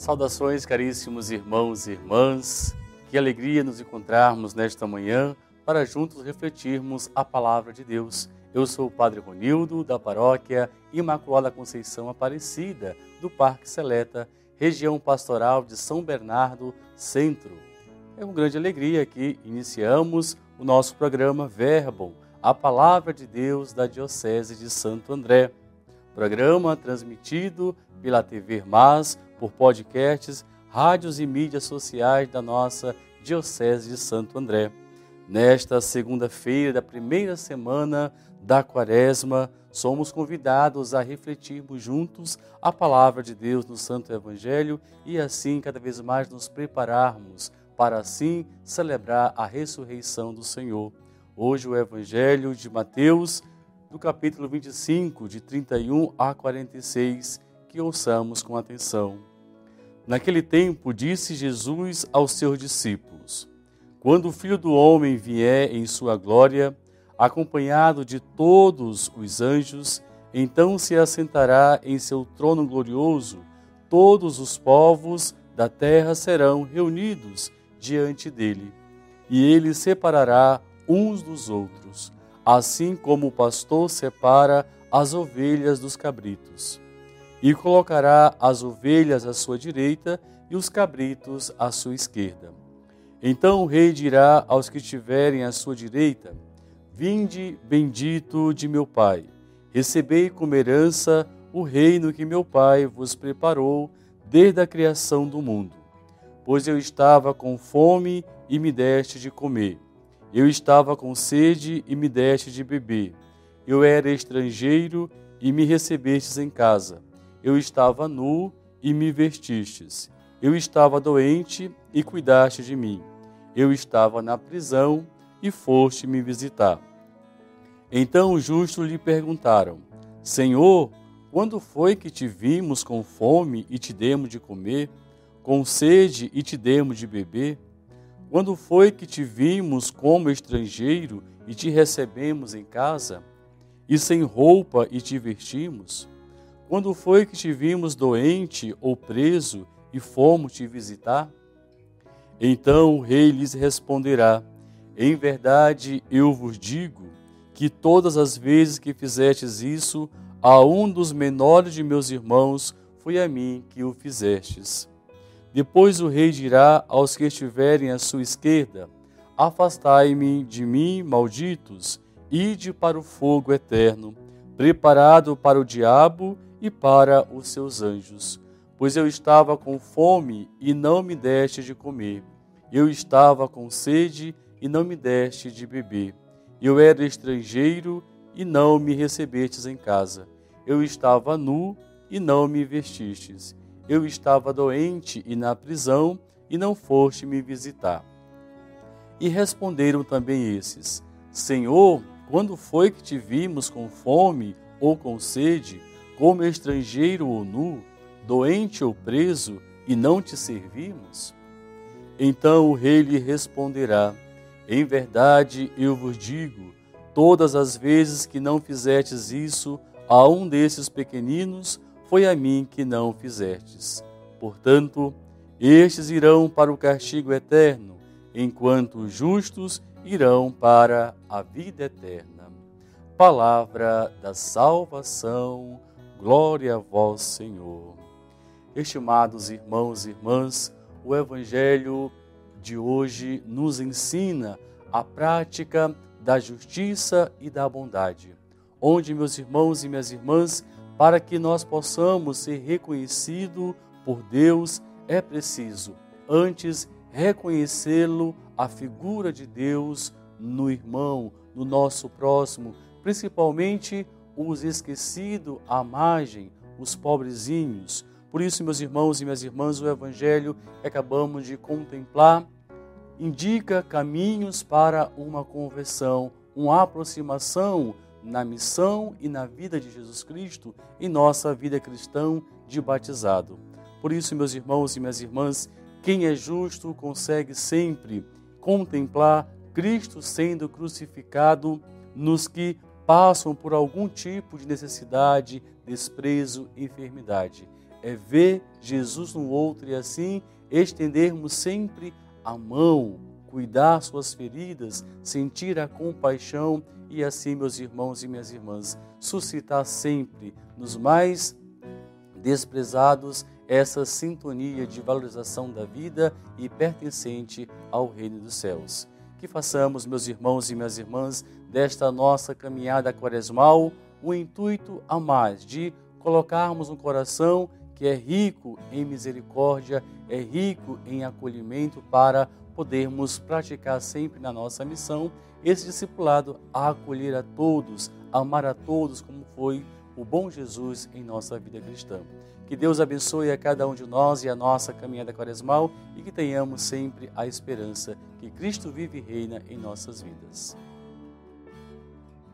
Saudações, caríssimos irmãos e irmãs. Que alegria nos encontrarmos nesta manhã para juntos refletirmos a palavra de Deus. Eu sou o Padre Ronildo, da paróquia Imaculada Conceição Aparecida, do Parque Seleta, região pastoral de São Bernardo, Centro. É uma grande alegria que iniciamos o nosso programa Verbo, a palavra de Deus da Diocese de Santo André. Programa transmitido pela TV Mas, por podcasts, rádios e mídias sociais da nossa Diocese de Santo André. Nesta segunda-feira da primeira semana da Quaresma, somos convidados a refletirmos juntos a palavra de Deus no Santo Evangelho e assim cada vez mais nos prepararmos para assim celebrar a ressurreição do Senhor. Hoje o Evangelho de Mateus, do capítulo 25, de 31 a 46, que ouçamos com atenção. Naquele tempo, disse Jesus aos seus discípulos: Quando o Filho do Homem vier em sua glória, acompanhado de todos os anjos, então se assentará em seu trono glorioso, todos os povos da terra serão reunidos diante dele, e ele separará uns dos outros, assim como o pastor separa as ovelhas dos cabritos e colocará as ovelhas à sua direita e os cabritos à sua esquerda. Então o rei dirá aos que estiverem à sua direita: Vinde, bendito de meu Pai, recebei como herança o reino que meu Pai vos preparou desde a criação do mundo. Pois eu estava com fome e me deste de comer. Eu estava com sede e me deste de beber. Eu era estrangeiro e me recebestes em casa. Eu estava nu e me vestistes. Eu estava doente e cuidaste de mim. Eu estava na prisão e foste me visitar. Então os justos lhe perguntaram: Senhor, quando foi que te vimos com fome e te demos de comer, com sede e te demos de beber? Quando foi que te vimos como estrangeiro e te recebemos em casa, e sem roupa e te vestimos? Quando foi que te vimos doente ou preso e fomos te visitar? Então o rei lhes responderá: Em verdade eu vos digo que todas as vezes que fizestes isso a um dos menores de meus irmãos, foi a mim que o fizestes. Depois o rei dirá aos que estiverem à sua esquerda: Afastai-me de mim, malditos, ide para o fogo eterno, preparado para o diabo e para os seus anjos. Pois eu estava com fome e não me deste de comer. Eu estava com sede e não me deste de beber. Eu era estrangeiro e não me recebestes em casa. Eu estava nu e não me vestistes. Eu estava doente e na prisão e não foste me visitar. E responderam também esses: Senhor, quando foi que te vimos com fome ou com sede? Como estrangeiro ou nu, doente ou preso, e não te servimos? Então o rei lhe responderá: Em verdade eu vos digo, todas as vezes que não fizestes isso a um desses pequeninos, foi a mim que não fizestes. Portanto, estes irão para o castigo eterno, enquanto os justos irão para a vida eterna. Palavra da salvação. Glória a vós, Senhor. Estimados irmãos e irmãs, o Evangelho de hoje nos ensina a prática da justiça e da bondade, onde, meus irmãos e minhas irmãs, para que nós possamos ser reconhecidos por Deus, é preciso, antes, reconhecê-lo, a figura de Deus no irmão, no nosso próximo, principalmente os esquecidos à margem, os pobrezinhos. Por isso, meus irmãos e minhas irmãs, o Evangelho que acabamos de contemplar indica caminhos para uma conversão, uma aproximação na missão e na vida de Jesus Cristo em nossa vida cristã de batizado. Por isso, meus irmãos e minhas irmãs, quem é justo consegue sempre contemplar Cristo sendo crucificado nos que passam por algum tipo de necessidade, desprezo, enfermidade. é ver Jesus no outro e assim estendermos sempre a mão, cuidar suas feridas, sentir a compaixão e assim, meus irmãos e minhas irmãs, suscitar sempre nos mais desprezados essa sintonia de valorização da vida e pertencente ao reino dos céus. Que façamos, meus irmãos e minhas irmãs, desta nossa caminhada quaresmal, o intuito a mais de colocarmos um coração que é rico em misericórdia, é rico em acolhimento para podermos praticar sempre na nossa missão esse discipulado a acolher a todos, amar a todos como foi o bom Jesus em nossa vida cristã. Que Deus abençoe a cada um de nós e a nossa caminhada quaresmal e que tenhamos sempre a esperança que Cristo vive e reina em nossas vidas.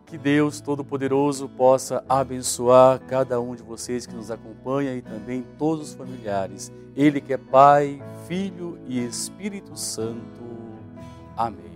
Que Deus Todo-Poderoso possa abençoar cada um de vocês que nos acompanha e também todos os familiares. Ele que é Pai, Filho e Espírito Santo. Amém.